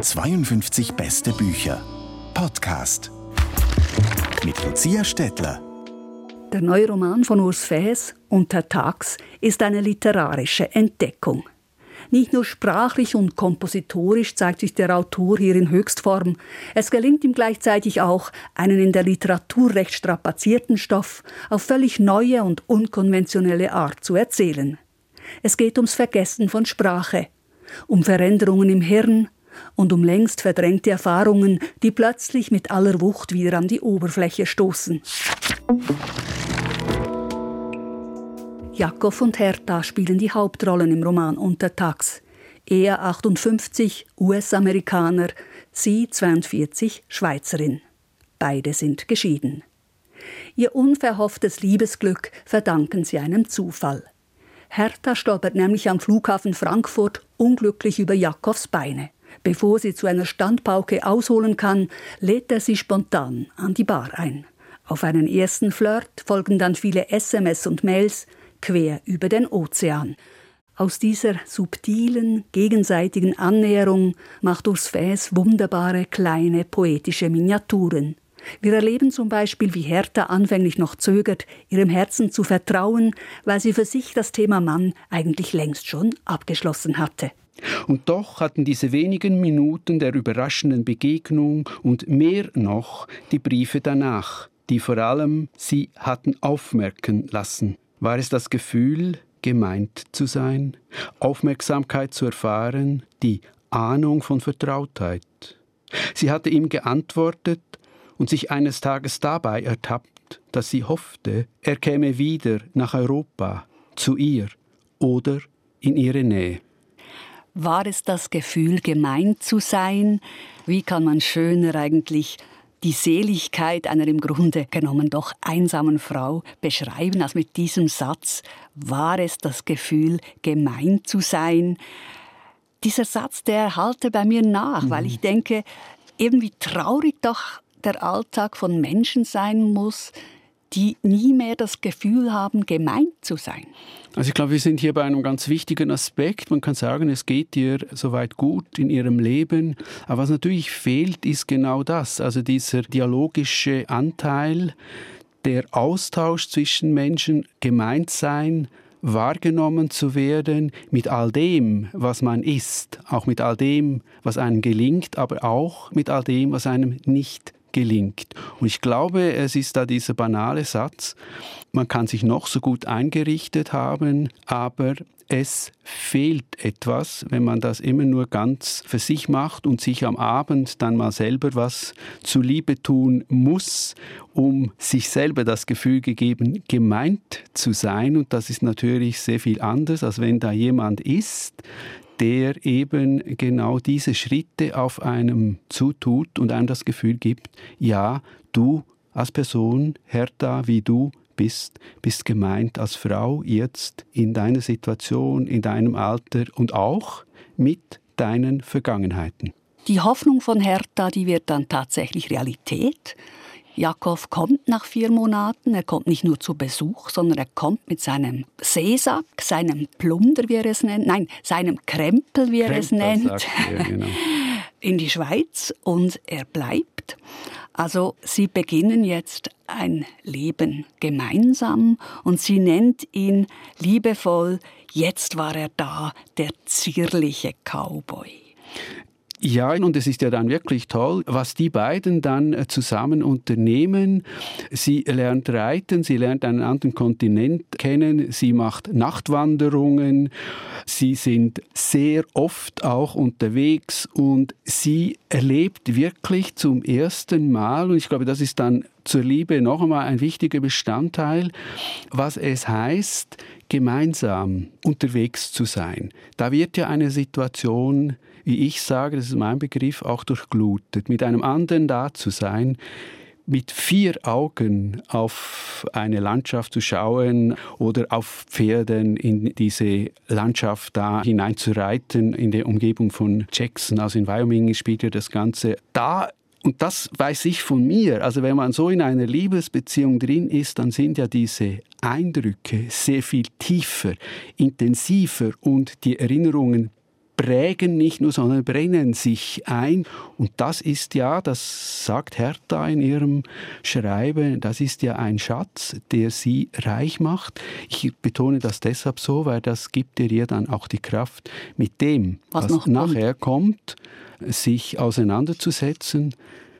52 beste Bücher. Podcast. Mit Lucia Stettler. Der neue Roman von Urs Fäs, Untertags, ist eine literarische Entdeckung. Nicht nur sprachlich und kompositorisch zeigt sich der Autor hier in Höchstform, es gelingt ihm gleichzeitig auch, einen in der Literatur recht strapazierten Stoff auf völlig neue und unkonventionelle Art zu erzählen. Es geht ums Vergessen von Sprache, um Veränderungen im Hirn und um längst verdrängte Erfahrungen, die plötzlich mit aller Wucht wieder an die Oberfläche stoßen. Jakob und Hertha spielen die Hauptrollen im Roman Untertags. Er 58, US-Amerikaner, sie 42, Schweizerin. Beide sind geschieden. Ihr unverhofftes Liebesglück verdanken sie einem Zufall. Hertha stolpert nämlich am Flughafen Frankfurt unglücklich über Jakobs Beine. Bevor sie zu einer Standpauke ausholen kann, lädt er sie spontan an die Bar ein. Auf einen ersten Flirt folgen dann viele SMS und Mails, quer über den Ozean. Aus dieser subtilen, gegenseitigen Annäherung macht Urs Fäs wunderbare kleine poetische Miniaturen. Wir erleben zum Beispiel, wie Hertha anfänglich noch zögert, ihrem Herzen zu vertrauen, weil sie für sich das Thema Mann eigentlich längst schon abgeschlossen hatte. Und doch hatten diese wenigen Minuten der überraschenden Begegnung und mehr noch die Briefe danach, die vor allem sie hatten aufmerken lassen. War es das Gefühl, gemeint zu sein, Aufmerksamkeit zu erfahren, die Ahnung von Vertrautheit? Sie hatte ihm geantwortet und sich eines Tages dabei ertappt, dass sie hoffte, er käme wieder nach Europa, zu ihr oder in ihre Nähe. War es das Gefühl, gemeint zu sein? Wie kann man schöner eigentlich die Seligkeit einer im Grunde genommen doch einsamen Frau beschreiben, als mit diesem Satz, war es das Gefühl, gemein zu sein. Dieser Satz, der halte bei mir nach, mhm. weil ich denke, irgendwie traurig doch der Alltag von Menschen sein muss, die nie mehr das Gefühl haben, gemeint zu sein. Also ich glaube, wir sind hier bei einem ganz wichtigen Aspekt. Man kann sagen, es geht ihr soweit gut in ihrem Leben. Aber was natürlich fehlt, ist genau das. Also dieser dialogische Anteil, der Austausch zwischen Menschen, gemeint sein, wahrgenommen zu werden mit all dem, was man ist, auch mit all dem, was einem gelingt, aber auch mit all dem, was einem nicht gelingt. Und ich glaube, es ist da dieser banale Satz, man kann sich noch so gut eingerichtet haben, aber es fehlt etwas, wenn man das immer nur ganz für sich macht und sich am Abend dann mal selber was zuliebe tun muss, um sich selber das Gefühl gegeben, gemeint zu sein. Und das ist natürlich sehr viel anders, als wenn da jemand ist, der eben genau diese Schritte auf einem zutut und einem das Gefühl gibt, ja, du als Person, Hertha, wie du bist, bist gemeint als Frau jetzt in deiner Situation, in deinem Alter und auch mit deinen Vergangenheiten. Die Hoffnung von Hertha, die wird dann tatsächlich Realität. Jakob kommt nach vier Monaten. Er kommt nicht nur zu Besuch, sondern er kommt mit seinem Seesack, seinem Plunder, wie er es nennt, nein, seinem Krempel, wie er Krempel, es nennt, er, genau. in die Schweiz und er bleibt. Also sie beginnen jetzt ein Leben gemeinsam und sie nennt ihn liebevoll, jetzt war er da, der zierliche Cowboy. Ja, und es ist ja dann wirklich toll, was die beiden dann äh, zusammen unternehmen. Sie lernt reiten, sie lernt einen anderen Kontinent kennen, sie macht Nachtwanderungen, sie sind sehr oft auch unterwegs und sie erlebt wirklich zum ersten Mal, und ich glaube, das ist dann zur Liebe noch einmal ein wichtiger Bestandteil, was es heißt, gemeinsam unterwegs zu sein. Da wird ja eine Situation wie ich sage, das ist mein Begriff, auch durchglutet. Mit einem anderen da zu sein, mit vier Augen auf eine Landschaft zu schauen oder auf Pferden in diese Landschaft da hinein zu reiten, in der Umgebung von Jackson, also in Wyoming spielt ja das Ganze. Da und das weiß ich von mir. Also wenn man so in einer Liebesbeziehung drin ist, dann sind ja diese Eindrücke sehr viel tiefer, intensiver und die Erinnerungen prägen nicht nur, sondern brennen sich ein. Und das ist ja, das sagt Hertha in ihrem Schreiben, das ist ja ein Schatz, der sie reich macht. Ich betone das deshalb so, weil das gibt ihr ja dann auch die Kraft, mit dem, was, was nachher kommt, sich auseinanderzusetzen.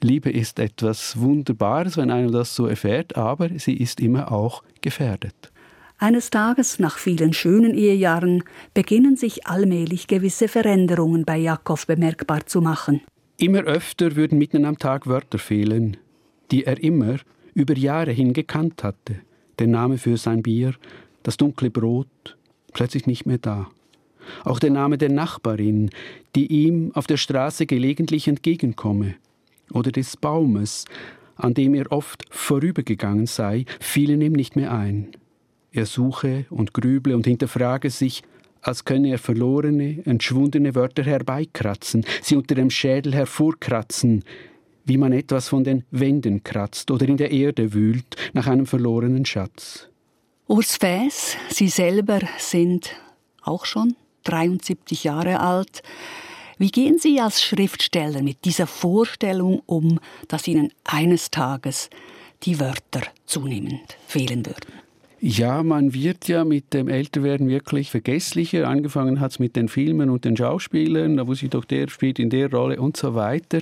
Liebe ist etwas Wunderbares, wenn einer das so erfährt, aber sie ist immer auch gefährdet. Eines Tages, nach vielen schönen Ehejahren, beginnen sich allmählich gewisse Veränderungen bei Jakob bemerkbar zu machen. Immer öfter würden mitten am Tag Wörter fehlen, die er immer über Jahre hin gekannt hatte. Der Name für sein Bier, das dunkle Brot, plötzlich nicht mehr da. Auch der Name der Nachbarin, die ihm auf der Straße gelegentlich entgegenkomme, oder des Baumes, an dem er oft vorübergegangen sei, fielen ihm nicht mehr ein. Er suche und grüble und hinterfrage sich, als könne er verlorene, entschwundene Wörter herbeikratzen, sie unter dem Schädel hervorkratzen, wie man etwas von den Wänden kratzt oder in der Erde wühlt nach einem verlorenen Schatz. Urs Fäs, Sie selber sind auch schon 73 Jahre alt. Wie gehen Sie als Schriftsteller mit dieser Vorstellung um, dass Ihnen eines Tages die Wörter zunehmend fehlen würden? Ja, man wird ja mit dem Älterwerden wirklich vergesslicher. Angefangen hat es mit den Filmen und den Schauspielern, da wusste ich doch, der spielt in der Rolle und so weiter.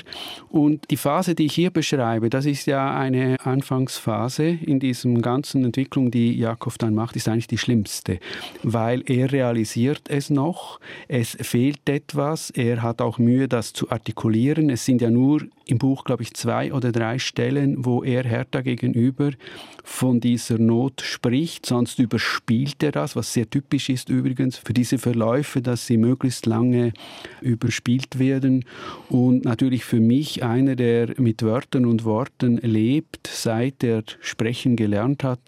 Und die Phase, die ich hier beschreibe, das ist ja eine Anfangsphase in diesem ganzen Entwicklung, die Jakob dann macht, ist eigentlich die schlimmste, weil er realisiert es noch, es fehlt etwas, er hat auch Mühe, das zu artikulieren. Es sind ja nur im Buch, glaube ich, zwei oder drei Stellen, wo er Hertha gegenüber von dieser Not spricht, sonst überspielt er das, was sehr typisch ist übrigens für diese Verläufe, dass sie möglichst lange überspielt werden. Und natürlich für mich einer, der mit Wörtern und Worten lebt, seit er sprechen gelernt hat,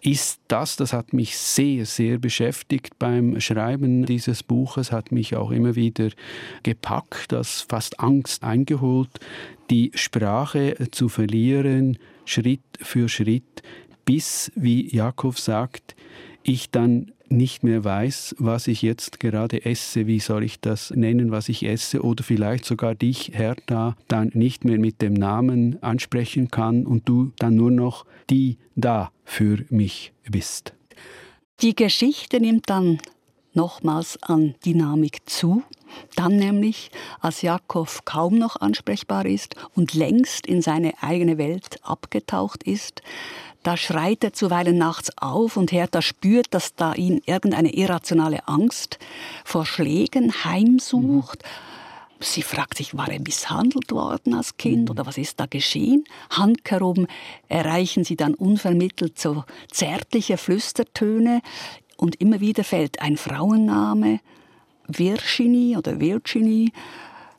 ist das, das hat mich sehr, sehr beschäftigt beim Schreiben dieses Buches, hat mich auch immer wieder gepackt, das fast Angst eingeholt, die Sprache zu verlieren, Schritt für Schritt, bis, wie Jakob sagt, ich dann nicht mehr weiß, was ich jetzt gerade esse, wie soll ich das nennen, was ich esse, oder vielleicht sogar dich, Hertha, dann nicht mehr mit dem Namen ansprechen kann und du dann nur noch die da für mich bist. Die Geschichte nimmt dann nochmals an Dynamik zu. Dann nämlich, als Jakob kaum noch ansprechbar ist und längst in seine eigene Welt abgetaucht ist, da schreit er zuweilen nachts auf und Hertha spürt, dass da ihn irgendeine irrationale Angst vor Schlägen heimsucht. Mhm. Sie fragt sich, war er misshandelt worden als Kind mhm. oder was ist da geschehen? Handkerum erreichen sie dann unvermittelt so zärtliche Flüstertöne und immer wieder fällt ein Frauenname, Virginie oder Virginie.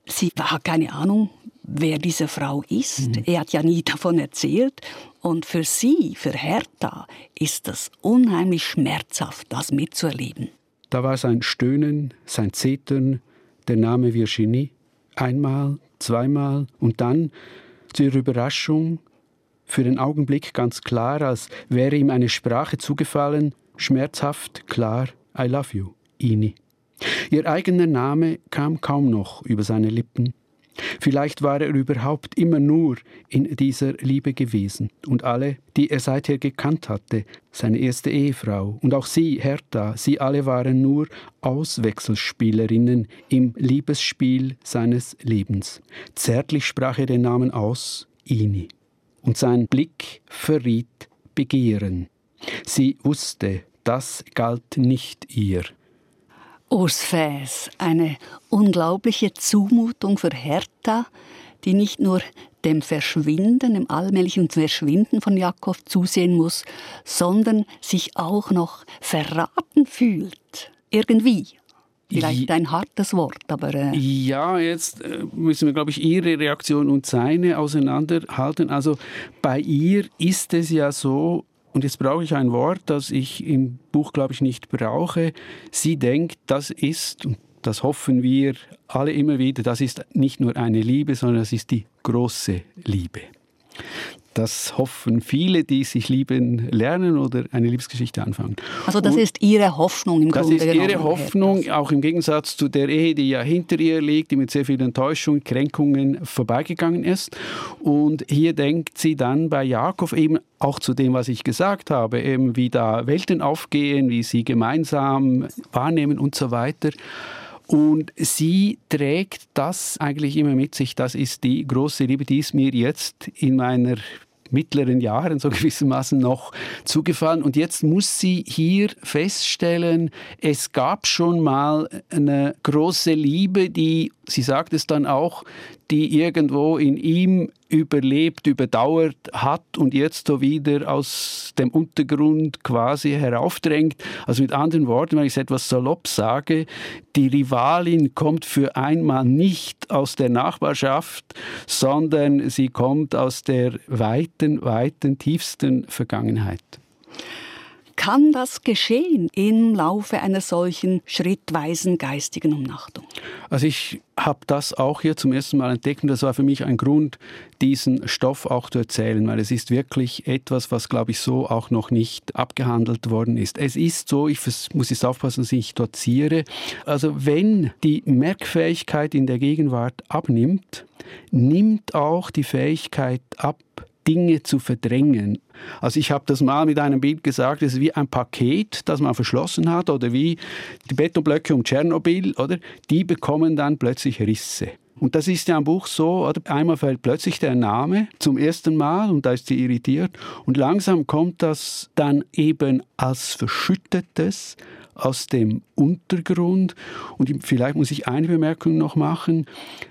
Sie hat keine Ahnung, wer diese Frau ist. Mhm. Er hat ja nie davon erzählt. Und für sie, für Hertha, ist das unheimlich schmerzhaft, das mitzuerleben. Da war sein Stöhnen, sein Zetern, der Name Virginie. Einmal, zweimal und dann, zu ihrer Überraschung, für den Augenblick ganz klar, als wäre ihm eine Sprache zugefallen, schmerzhaft klar, I love you, Ini. Ihr eigener Name kam kaum noch über seine Lippen. Vielleicht war er überhaupt immer nur in dieser Liebe gewesen. Und alle, die er seither gekannt hatte, seine erste Ehefrau und auch sie, Hertha, sie alle waren nur Auswechselspielerinnen im Liebesspiel seines Lebens. Zärtlich sprach er den Namen aus, Ini. Und sein Blick verriet Begehren. Sie wusste, das galt nicht ihr. Urs Fäs, eine unglaubliche Zumutung für Hertha, die nicht nur dem Verschwinden, dem allmählichen Verschwinden von Jakob zusehen muss, sondern sich auch noch verraten fühlt. Irgendwie. Vielleicht ein hartes Wort, aber. Äh ja, jetzt äh, müssen wir, glaube ich, Ihre Reaktion und seine auseinanderhalten. Also bei ihr ist es ja so, und jetzt brauche ich ein Wort, das ich im Buch, glaube ich, nicht brauche. Sie denkt, das ist, und das hoffen wir alle immer wieder, das ist nicht nur eine Liebe, sondern das ist die große Liebe. Das hoffen viele, die sich lieben lernen oder eine Liebesgeschichte anfangen. Also das und ist Ihre Hoffnung im Grunde Das ist Ihre Hoffnung, auch im Gegensatz zu der Ehe, die ja hinter ihr liegt, die mit sehr vielen Enttäuschungen, Kränkungen vorbeigegangen ist. Und hier denkt sie dann bei Jakob eben auch zu dem, was ich gesagt habe, eben wie da Welten aufgehen, wie sie gemeinsam wahrnehmen und so weiter. Und sie trägt das eigentlich immer mit sich. Das ist die große Liebe, die ist mir jetzt in meiner mittleren Jahren so gewissermaßen noch zugefallen. Und jetzt muss sie hier feststellen, es gab schon mal eine große Liebe, die, sie sagt es dann auch, die irgendwo in ihm überlebt, überdauert hat und jetzt so wieder aus dem Untergrund quasi heraufdrängt. Also mit anderen Worten, wenn ich es etwas salopp sage, die Rivalin kommt für einmal nicht aus der Nachbarschaft, sondern sie kommt aus der weiten, weiten, tiefsten Vergangenheit. Kann das geschehen im Laufe einer solchen schrittweisen geistigen Umnachtung? Also ich habe das auch hier zum ersten Mal entdeckt und das war für mich ein Grund, diesen Stoff auch zu erzählen, weil es ist wirklich etwas, was, glaube ich, so auch noch nicht abgehandelt worden ist. Es ist so, ich muss jetzt aufpassen, dass ich doziere, also wenn die Merkfähigkeit in der Gegenwart abnimmt, nimmt auch die Fähigkeit ab, Dinge zu verdrängen. Also ich habe das mal mit einem Bild gesagt, es ist wie ein Paket, das man verschlossen hat oder wie die Betonblöcke um Tschernobyl, oder? Die bekommen dann plötzlich Risse. Und das ist ja im Buch so, oder? einmal fällt plötzlich der Name zum ersten Mal und da ist sie irritiert und langsam kommt das dann eben als Verschüttetes aus dem Untergrund. Und vielleicht muss ich eine Bemerkung noch machen.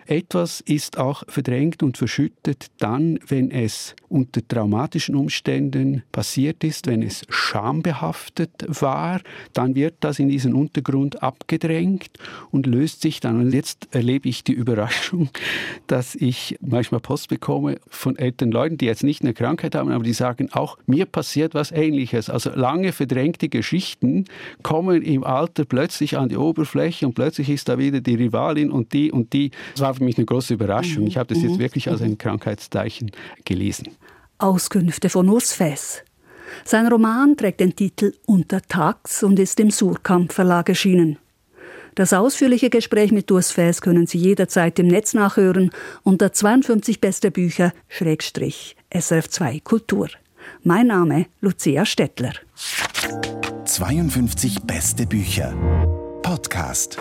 Etwas ist auch verdrängt und verschüttet dann, wenn es unter traumatischen Umständen passiert ist, wenn es schambehaftet war, dann wird das in diesen Untergrund abgedrängt und löst sich dann. Und jetzt erlebe ich die Überraschung, dass ich manchmal Post bekomme von älteren Leuten, die jetzt nicht eine Krankheit haben, aber die sagen, auch mir passiert was Ähnliches. Also lange verdrängte Geschichten kommen im Alter plötzlich an die Oberfläche und plötzlich ist da wieder die Rivalin und die und die. Das war für mich eine große Überraschung. Mhm. Ich habe das jetzt mhm. wirklich als ein Krankheitszeichen gelesen. Auskünfte von Urs Fess. Sein Roman trägt den Titel Untertags und ist im Surkamp Verlag erschienen. Das ausführliche Gespräch mit Urs Fess können Sie jederzeit im Netz nachhören unter 52 beste Bücher SRF2 Kultur. Mein Name Lucia Stettler. 52 beste Bücher. Podcast.